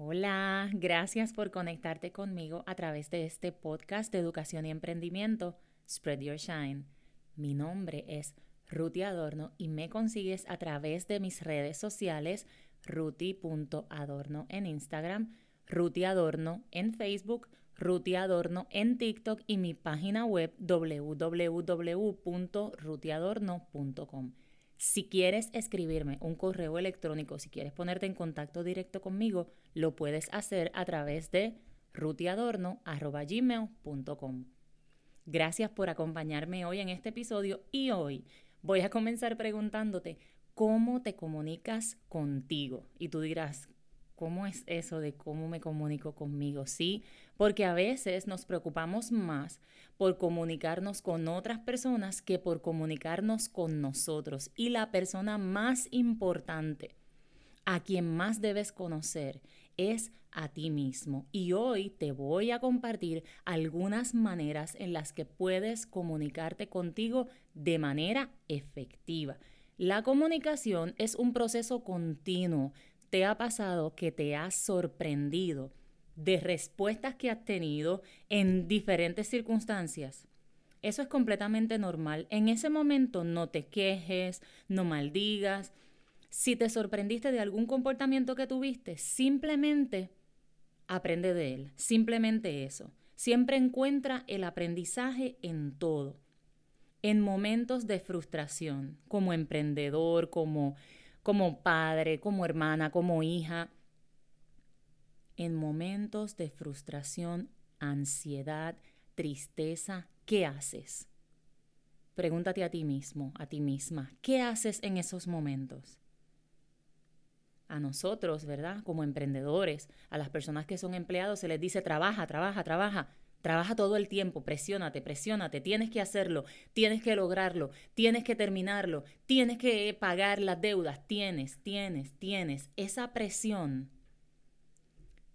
Hola, gracias por conectarte conmigo a través de este podcast de educación y emprendimiento, Spread Your Shine. Mi nombre es Ruti Adorno y me consigues a través de mis redes sociales, ruti.adorno en Instagram, Ruti Adorno en Facebook, Ruti Adorno en TikTok y mi página web www.rutiadorno.com. Si quieres escribirme un correo electrónico, si quieres ponerte en contacto directo conmigo, lo puedes hacer a través de rutiadorno.gmail.com. Gracias por acompañarme hoy en este episodio y hoy voy a comenzar preguntándote cómo te comunicas contigo. Y tú dirás, ¿cómo es eso de cómo me comunico conmigo? Sí, porque a veces nos preocupamos más por comunicarnos con otras personas que por comunicarnos con nosotros. Y la persona más importante, a quien más debes conocer, es a ti mismo. Y hoy te voy a compartir algunas maneras en las que puedes comunicarte contigo de manera efectiva. La comunicación es un proceso continuo. ¿Te ha pasado que te has sorprendido de respuestas que has tenido en diferentes circunstancias. Eso es completamente normal. En ese momento no te quejes, no maldigas. Si te sorprendiste de algún comportamiento que tuviste, simplemente aprende de él. Simplemente eso. Siempre encuentra el aprendizaje en todo. En momentos de frustración, como emprendedor, como, como padre, como hermana, como hija, en momentos de frustración, ansiedad, tristeza, ¿qué haces? Pregúntate a ti mismo, a ti misma, ¿qué haces en esos momentos? A nosotros, ¿verdad? Como emprendedores, a las personas que son empleados se les dice trabaja, trabaja, trabaja. Trabaja todo el tiempo, presiónate, presiónate, tienes que hacerlo, tienes que lograrlo, tienes que terminarlo, tienes que pagar las deudas, tienes, tienes, tienes. Esa presión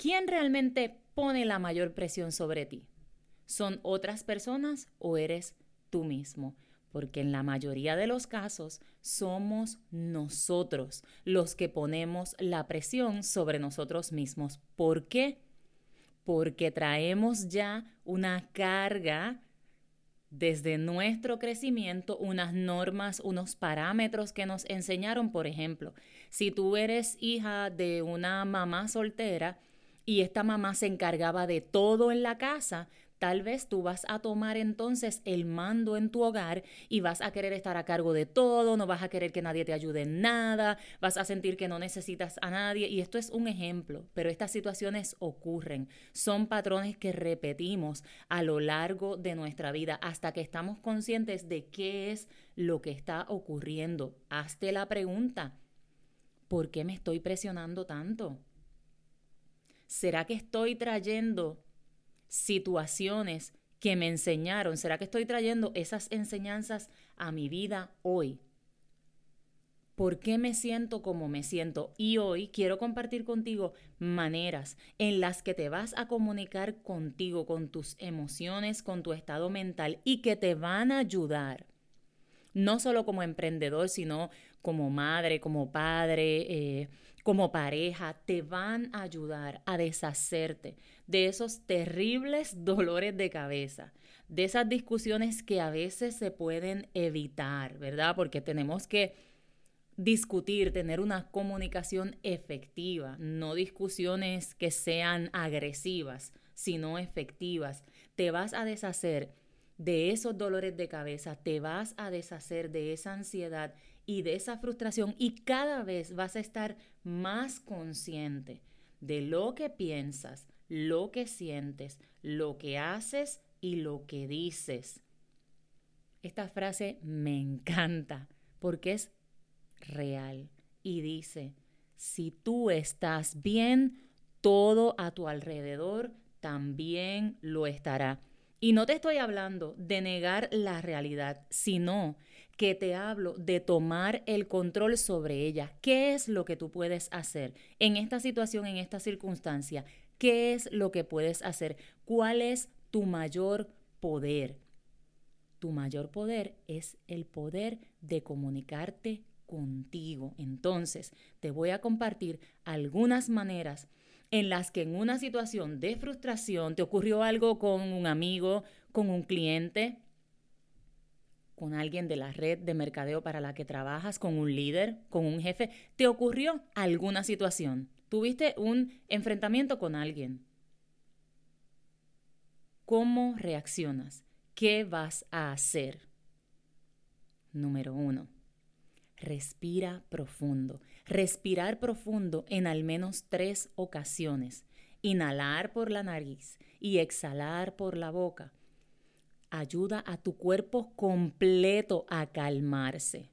¿Quién realmente pone la mayor presión sobre ti? ¿Son otras personas o eres tú mismo? Porque en la mayoría de los casos somos nosotros los que ponemos la presión sobre nosotros mismos. ¿Por qué? Porque traemos ya una carga desde nuestro crecimiento unas normas, unos parámetros que nos enseñaron, por ejemplo, si tú eres hija de una mamá soltera, y esta mamá se encargaba de todo en la casa, tal vez tú vas a tomar entonces el mando en tu hogar y vas a querer estar a cargo de todo, no vas a querer que nadie te ayude en nada, vas a sentir que no necesitas a nadie. Y esto es un ejemplo, pero estas situaciones ocurren. Son patrones que repetimos a lo largo de nuestra vida hasta que estamos conscientes de qué es lo que está ocurriendo. Hazte la pregunta, ¿por qué me estoy presionando tanto? ¿Será que estoy trayendo situaciones que me enseñaron? ¿Será que estoy trayendo esas enseñanzas a mi vida hoy? ¿Por qué me siento como me siento? Y hoy quiero compartir contigo maneras en las que te vas a comunicar contigo, con tus emociones, con tu estado mental y que te van a ayudar, no solo como emprendedor, sino como madre, como padre, eh, como pareja te van a ayudar a deshacerte de esos terribles dolores de cabeza, de esas discusiones que a veces se pueden evitar, ¿verdad? Porque tenemos que discutir, tener una comunicación efectiva, no discusiones que sean agresivas, sino efectivas. Te vas a deshacer de esos dolores de cabeza, te vas a deshacer de esa ansiedad y de esa frustración y cada vez vas a estar más consciente de lo que piensas, lo que sientes, lo que haces y lo que dices. Esta frase me encanta porque es real y dice, si tú estás bien, todo a tu alrededor también lo estará. Y no te estoy hablando de negar la realidad, sino que te hablo de tomar el control sobre ella. ¿Qué es lo que tú puedes hacer en esta situación, en esta circunstancia? ¿Qué es lo que puedes hacer? ¿Cuál es tu mayor poder? Tu mayor poder es el poder de comunicarte contigo. Entonces, te voy a compartir algunas maneras en las que en una situación de frustración te ocurrió algo con un amigo, con un cliente, con alguien de la red de mercadeo para la que trabajas, con un líder, con un jefe, te ocurrió alguna situación, tuviste un enfrentamiento con alguien. ¿Cómo reaccionas? ¿Qué vas a hacer? Número uno, respira profundo. Respirar profundo en al menos tres ocasiones. Inhalar por la nariz y exhalar por la boca. Ayuda a tu cuerpo completo a calmarse,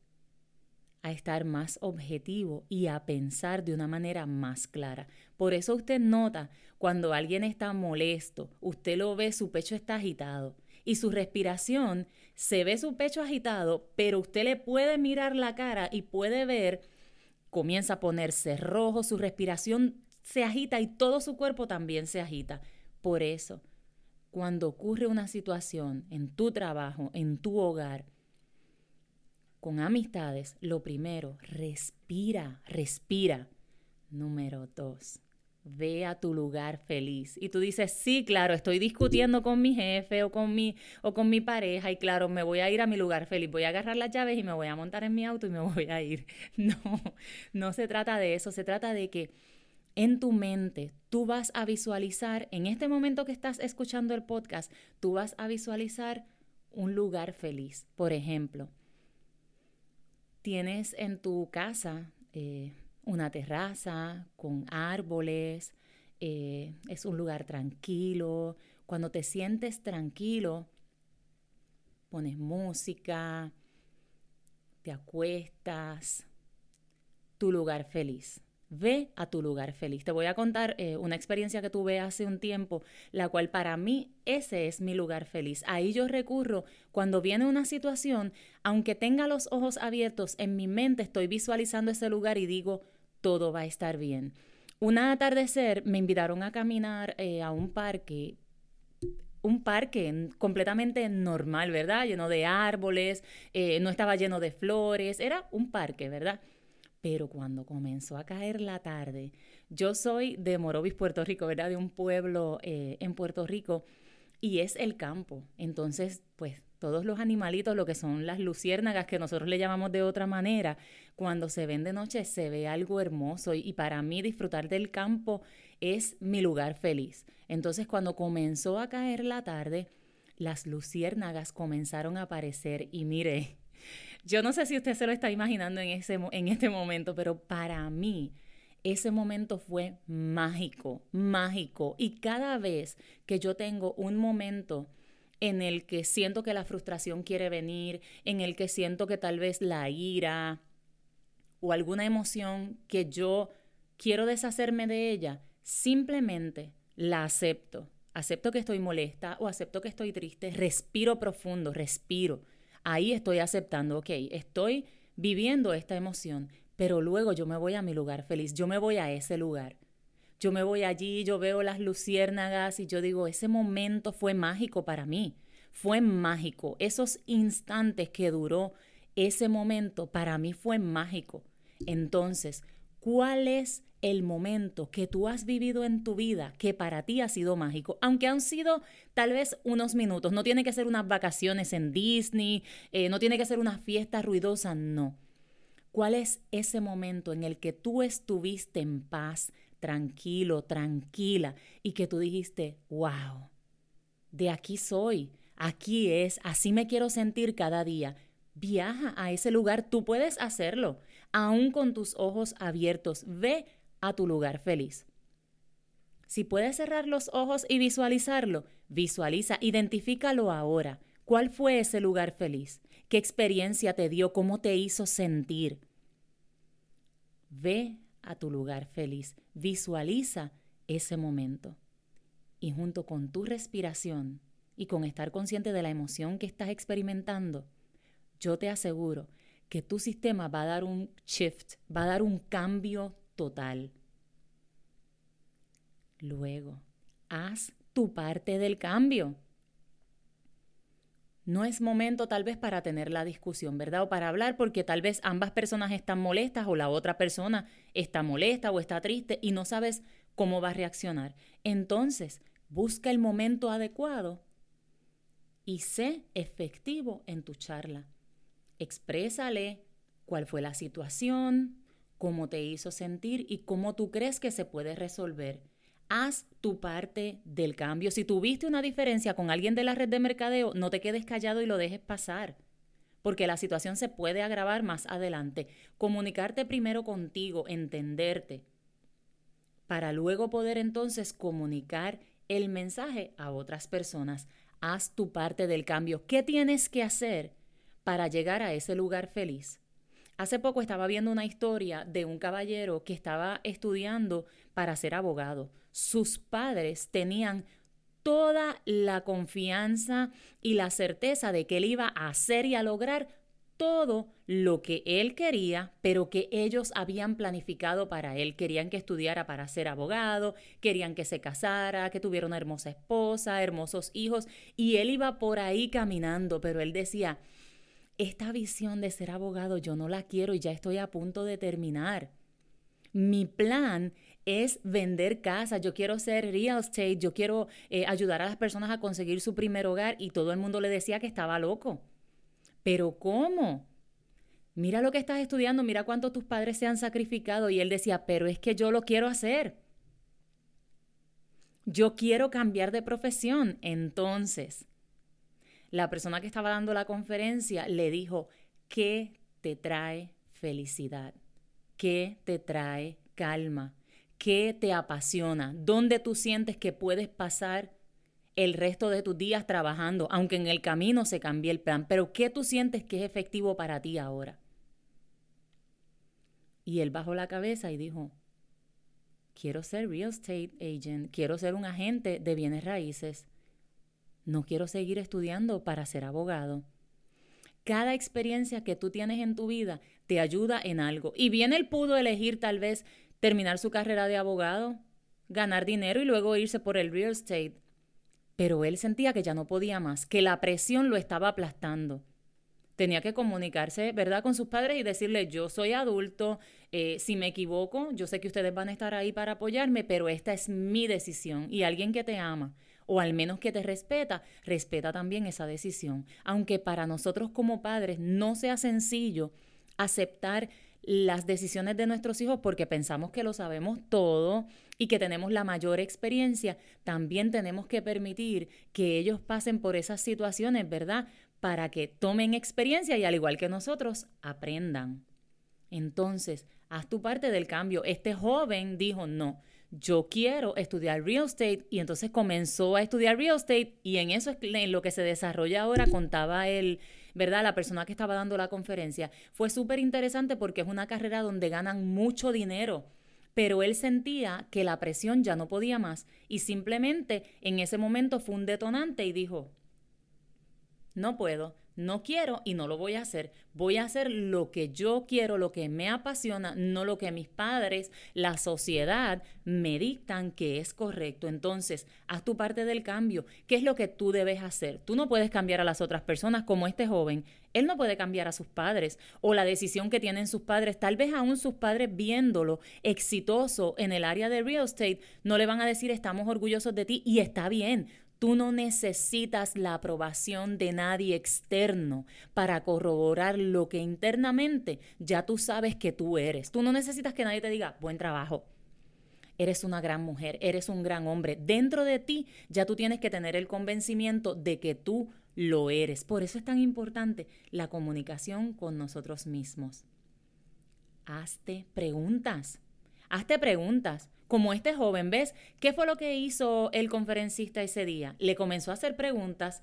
a estar más objetivo y a pensar de una manera más clara. Por eso usted nota cuando alguien está molesto, usted lo ve, su pecho está agitado y su respiración, se ve su pecho agitado, pero usted le puede mirar la cara y puede ver, comienza a ponerse rojo, su respiración se agita y todo su cuerpo también se agita. Por eso, cuando ocurre una situación en tu trabajo, en tu hogar, con amistades, lo primero, respira, respira. Número dos, ve a tu lugar feliz. Y tú dices, sí, claro, estoy discutiendo con mi jefe o con mi, o con mi pareja y claro, me voy a ir a mi lugar feliz, voy a agarrar las llaves y me voy a montar en mi auto y me voy a ir. No, no se trata de eso, se trata de que en tu mente tú vas a visualizar, en este momento que estás escuchando el podcast, tú vas a visualizar un lugar feliz. Por ejemplo, tienes en tu casa... Eh, una terraza con árboles, eh, es un lugar tranquilo. Cuando te sientes tranquilo, pones música, te acuestas, tu lugar feliz. Ve a tu lugar feliz. Te voy a contar eh, una experiencia que tuve hace un tiempo, la cual para mí ese es mi lugar feliz. Ahí yo recurro cuando viene una situación, aunque tenga los ojos abiertos, en mi mente estoy visualizando ese lugar y digo, todo va a estar bien. Un atardecer me invitaron a caminar eh, a un parque un parque completamente normal, ¿verdad? Lleno de árboles, eh, no estaba lleno de flores, era un parque, ¿verdad? Pero cuando comenzó a caer la tarde, yo soy de Morovis, Puerto Rico, ¿verdad? De un pueblo eh, en Puerto Rico, y es el campo. Entonces, pues todos los animalitos, lo que son las luciérnagas, que nosotros le llamamos de otra manera, cuando se ven de noche se ve algo hermoso y, para mí disfrutar del campo es mi lugar feliz. Entonces cuando comenzó a caer la tarde, las luciérnagas comenzaron a aparecer y mire, yo no sé si usted se lo está imaginando en, ese, en este momento, pero para mí ese momento fue mágico, mágico. Y cada vez que yo tengo un momento en el que siento que la frustración quiere venir, en el que siento que tal vez la ira o alguna emoción que yo quiero deshacerme de ella, simplemente la acepto. Acepto que estoy molesta o acepto que estoy triste, respiro profundo, respiro. Ahí estoy aceptando, ok, estoy viviendo esta emoción, pero luego yo me voy a mi lugar feliz, yo me voy a ese lugar. Yo me voy allí, yo veo las luciérnagas y yo digo, ese momento fue mágico para mí, fue mágico. Esos instantes que duró ese momento para mí fue mágico. Entonces, ¿cuál es el momento que tú has vivido en tu vida que para ti ha sido mágico, aunque han sido tal vez unos minutos, no tiene que ser unas vacaciones en Disney, eh, no tiene que ser una fiesta ruidosa, no. ¿Cuál es ese momento en el que tú estuviste en paz, tranquilo, tranquila, y que tú dijiste, wow, de aquí soy, aquí es, así me quiero sentir cada día. Viaja a ese lugar, tú puedes hacerlo, aún con tus ojos abiertos, ve a tu lugar feliz. Si puedes cerrar los ojos y visualizarlo, visualiza, identifícalo ahora. ¿Cuál fue ese lugar feliz? ¿Qué experiencia te dio? ¿Cómo te hizo sentir? Ve a tu lugar feliz. Visualiza ese momento. Y junto con tu respiración y con estar consciente de la emoción que estás experimentando, yo te aseguro que tu sistema va a dar un shift, va a dar un cambio total. Luego, haz tu parte del cambio no es momento tal vez para tener la discusión, ¿verdad? O para hablar porque tal vez ambas personas están molestas o la otra persona está molesta o está triste y no sabes cómo va a reaccionar. Entonces, busca el momento adecuado y sé efectivo en tu charla. Exprésale cuál fue la situación, cómo te hizo sentir y cómo tú crees que se puede resolver. Haz tu parte del cambio. Si tuviste una diferencia con alguien de la red de mercadeo, no te quedes callado y lo dejes pasar, porque la situación se puede agravar más adelante. Comunicarte primero contigo, entenderte, para luego poder entonces comunicar el mensaje a otras personas. Haz tu parte del cambio. ¿Qué tienes que hacer para llegar a ese lugar feliz? Hace poco estaba viendo una historia de un caballero que estaba estudiando para ser abogado. Sus padres tenían toda la confianza y la certeza de que él iba a hacer y a lograr todo lo que él quería, pero que ellos habían planificado para él. Querían que estudiara para ser abogado, querían que se casara, que tuviera una hermosa esposa, hermosos hijos, y él iba por ahí caminando, pero él decía, esta visión de ser abogado yo no la quiero y ya estoy a punto de terminar. Mi plan es vender casa, yo quiero ser real estate, yo quiero eh, ayudar a las personas a conseguir su primer hogar y todo el mundo le decía que estaba loco. Pero ¿cómo? Mira lo que estás estudiando, mira cuánto tus padres se han sacrificado. Y él decía, pero es que yo lo quiero hacer. Yo quiero cambiar de profesión. Entonces, la persona que estaba dando la conferencia le dijo, ¿qué te trae felicidad? ¿Qué te trae calma? ¿Qué te apasiona? ¿Dónde tú sientes que puedes pasar el resto de tus días trabajando, aunque en el camino se cambie el plan. Pero ¿qué tú sientes que es efectivo para ti ahora? Y él bajó la cabeza y dijo, quiero ser real estate agent, quiero ser un agente de bienes raíces, no quiero seguir estudiando para ser abogado. Cada experiencia que tú tienes en tu vida te ayuda en algo. Y bien él pudo elegir tal vez terminar su carrera de abogado, ganar dinero y luego irse por el real estate pero él sentía que ya no podía más, que la presión lo estaba aplastando. Tenía que comunicarse, ¿verdad?, con sus padres y decirle, yo soy adulto, eh, si me equivoco, yo sé que ustedes van a estar ahí para apoyarme, pero esta es mi decisión y alguien que te ama o al menos que te respeta, respeta también esa decisión. Aunque para nosotros como padres no sea sencillo aceptar las decisiones de nuestros hijos porque pensamos que lo sabemos todo y que tenemos la mayor experiencia, también tenemos que permitir que ellos pasen por esas situaciones, ¿verdad? Para que tomen experiencia y al igual que nosotros, aprendan. Entonces, haz tu parte del cambio. Este joven dijo, no, yo quiero estudiar real estate y entonces comenzó a estudiar real estate y en eso es en lo que se desarrolla ahora, contaba él, ¿verdad? La persona que estaba dando la conferencia. Fue súper interesante porque es una carrera donde ganan mucho dinero pero él sentía que la presión ya no podía más y simplemente en ese momento fue un detonante y dijo, no puedo, no quiero y no lo voy a hacer. Voy a hacer lo que yo quiero, lo que me apasiona, no lo que mis padres, la sociedad me dictan que es correcto. Entonces, haz tu parte del cambio. ¿Qué es lo que tú debes hacer? Tú no puedes cambiar a las otras personas como este joven. Él no puede cambiar a sus padres o la decisión que tienen sus padres. Tal vez aún sus padres viéndolo exitoso en el área de real estate no le van a decir estamos orgullosos de ti y está bien Tú no necesitas la aprobación de nadie externo para corroborar lo que internamente ya tú sabes que tú eres. Tú no necesitas que nadie te diga, buen trabajo. Eres una gran mujer, eres un gran hombre. Dentro de ti ya tú tienes que tener el convencimiento de que tú lo eres. Por eso es tan importante la comunicación con nosotros mismos. Hazte preguntas. Hazte preguntas como este joven, ¿ves? ¿Qué fue lo que hizo el conferencista ese día? Le comenzó a hacer preguntas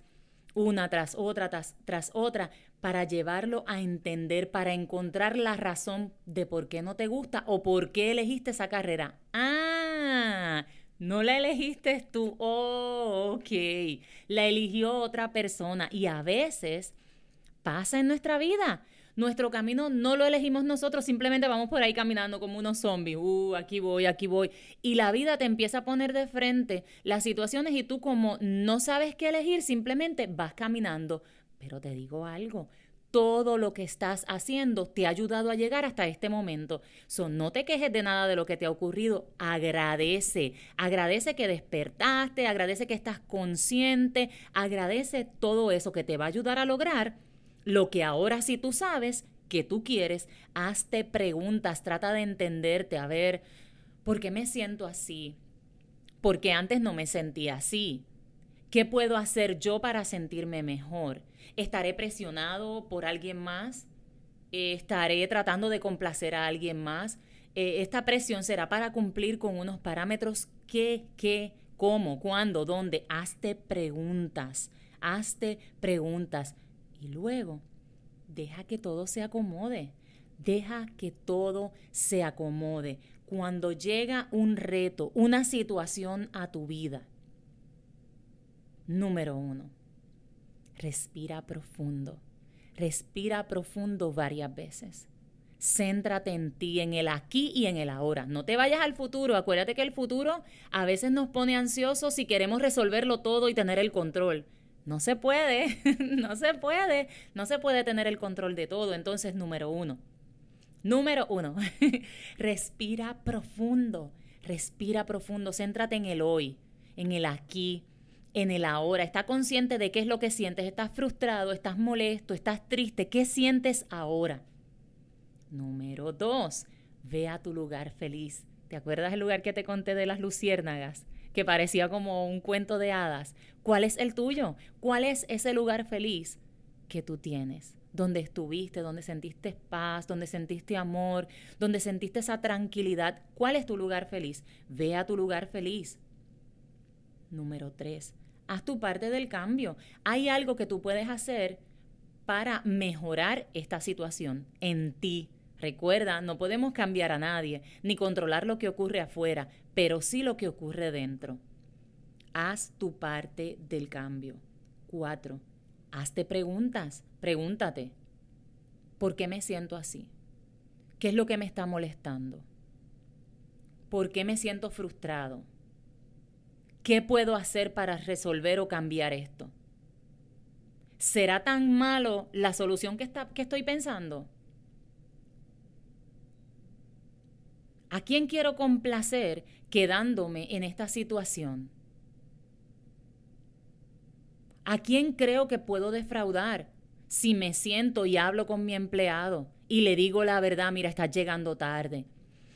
una tras otra, tras, otra, para llevarlo a entender, para encontrar la razón de por qué no te gusta o por qué elegiste esa carrera. Ah, no la elegiste tú. Oh, ok. La eligió otra persona y a veces pasa en nuestra vida nuestro camino no lo elegimos nosotros, simplemente vamos por ahí caminando como unos zombies. Uh, aquí voy, aquí voy. Y la vida te empieza a poner de frente las situaciones y tú como no sabes qué elegir, simplemente vas caminando. Pero te digo algo, todo lo que estás haciendo te ha ayudado a llegar hasta este momento. So, no te quejes de nada de lo que te ha ocurrido, agradece, agradece que despertaste, agradece que estás consciente, agradece todo eso que te va a ayudar a lograr lo que ahora sí tú sabes que tú quieres, hazte preguntas, trata de entenderte, a ver, ¿por qué me siento así? Porque antes no me sentía así. ¿Qué puedo hacer yo para sentirme mejor? ¿Estaré presionado por alguien más? ¿Estaré tratando de complacer a alguien más? Eh, ¿Esta presión será para cumplir con unos parámetros? ¿Qué, qué, cómo, cuándo, dónde? Hazte preguntas, hazte preguntas. Y luego, deja que todo se acomode. Deja que todo se acomode. Cuando llega un reto, una situación a tu vida, Número uno, respira profundo. Respira profundo varias veces. Céntrate en ti, en el aquí y en el ahora. No te vayas al futuro. Acuérdate que el futuro a veces nos pone ansiosos si queremos resolverlo todo y tener el control. No se puede, no se puede, no se puede tener el control de todo. Entonces, número uno, número uno, respira profundo, respira profundo, céntrate en el hoy, en el aquí, en el ahora, está consciente de qué es lo que sientes, estás frustrado, estás molesto, estás triste, ¿qué sientes ahora? Número dos, ve a tu lugar feliz. ¿Te acuerdas el lugar que te conté de las luciérnagas? Que parecía como un cuento de hadas. ¿Cuál es el tuyo? ¿Cuál es ese lugar feliz que tú tienes? Donde estuviste, donde sentiste paz, donde sentiste amor, donde sentiste esa tranquilidad. ¿Cuál es tu lugar feliz? Ve a tu lugar feliz. Número tres, haz tu parte del cambio. Hay algo que tú puedes hacer para mejorar esta situación en ti. Recuerda, no podemos cambiar a nadie, ni controlar lo que ocurre afuera, pero sí lo que ocurre dentro. Haz tu parte del cambio. Cuatro, hazte preguntas. Pregúntate, ¿por qué me siento así? ¿Qué es lo que me está molestando? ¿Por qué me siento frustrado? ¿Qué puedo hacer para resolver o cambiar esto? ¿Será tan malo la solución que, está, que estoy pensando? ¿A quién quiero complacer quedándome en esta situación? ¿A quién creo que puedo defraudar si me siento y hablo con mi empleado y le digo la verdad, mira, estás llegando tarde?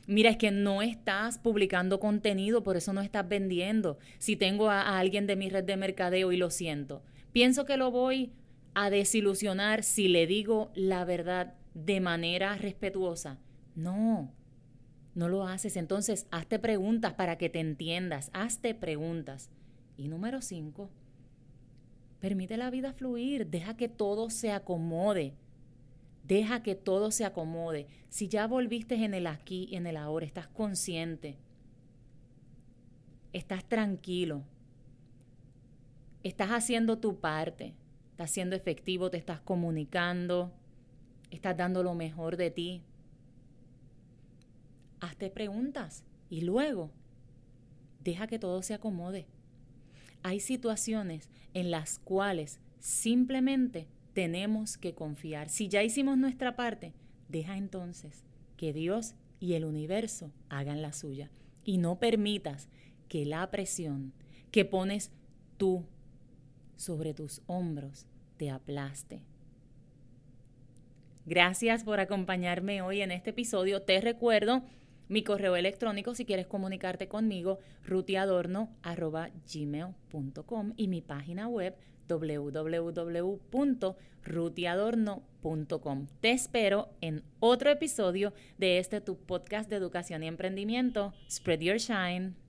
mira, es que no estás publicando contenido, por eso no estás vendiendo. Si tengo a, alguien de mi red de mercadeo y lo siento, pienso que lo voy a desilusionar si le digo la verdad de manera respetuosa. No, no lo haces. Entonces, hazte preguntas para que te entiendas. Hazte preguntas. Y número cinco, permite la vida fluir. Deja que todo se acomode. Deja que todo se acomode. Si ya volviste en el aquí y en el ahora, estás consciente, estás tranquilo, estás haciendo tu parte, estás siendo efectivo, te estás comunicando, estás dando lo mejor de ti. Hazte preguntas y luego deja que todo se acomode. Hay situaciones en las cuales simplemente tenemos que confiar. Si ya hicimos nuestra parte, deja entonces que Dios y el universo hagan la suya. Y no permitas que la presión que pones tú sobre tus hombros te aplaste. Gracias por acompañarme hoy en este episodio. Te recuerdo mi correo electrónico si quieres comunicarte conmigo, rutiadorno.gmail.com y mi página web www.rutiadorno.com. Te espero en otro episodio de este tu podcast de educación y emprendimiento. Spread your shine.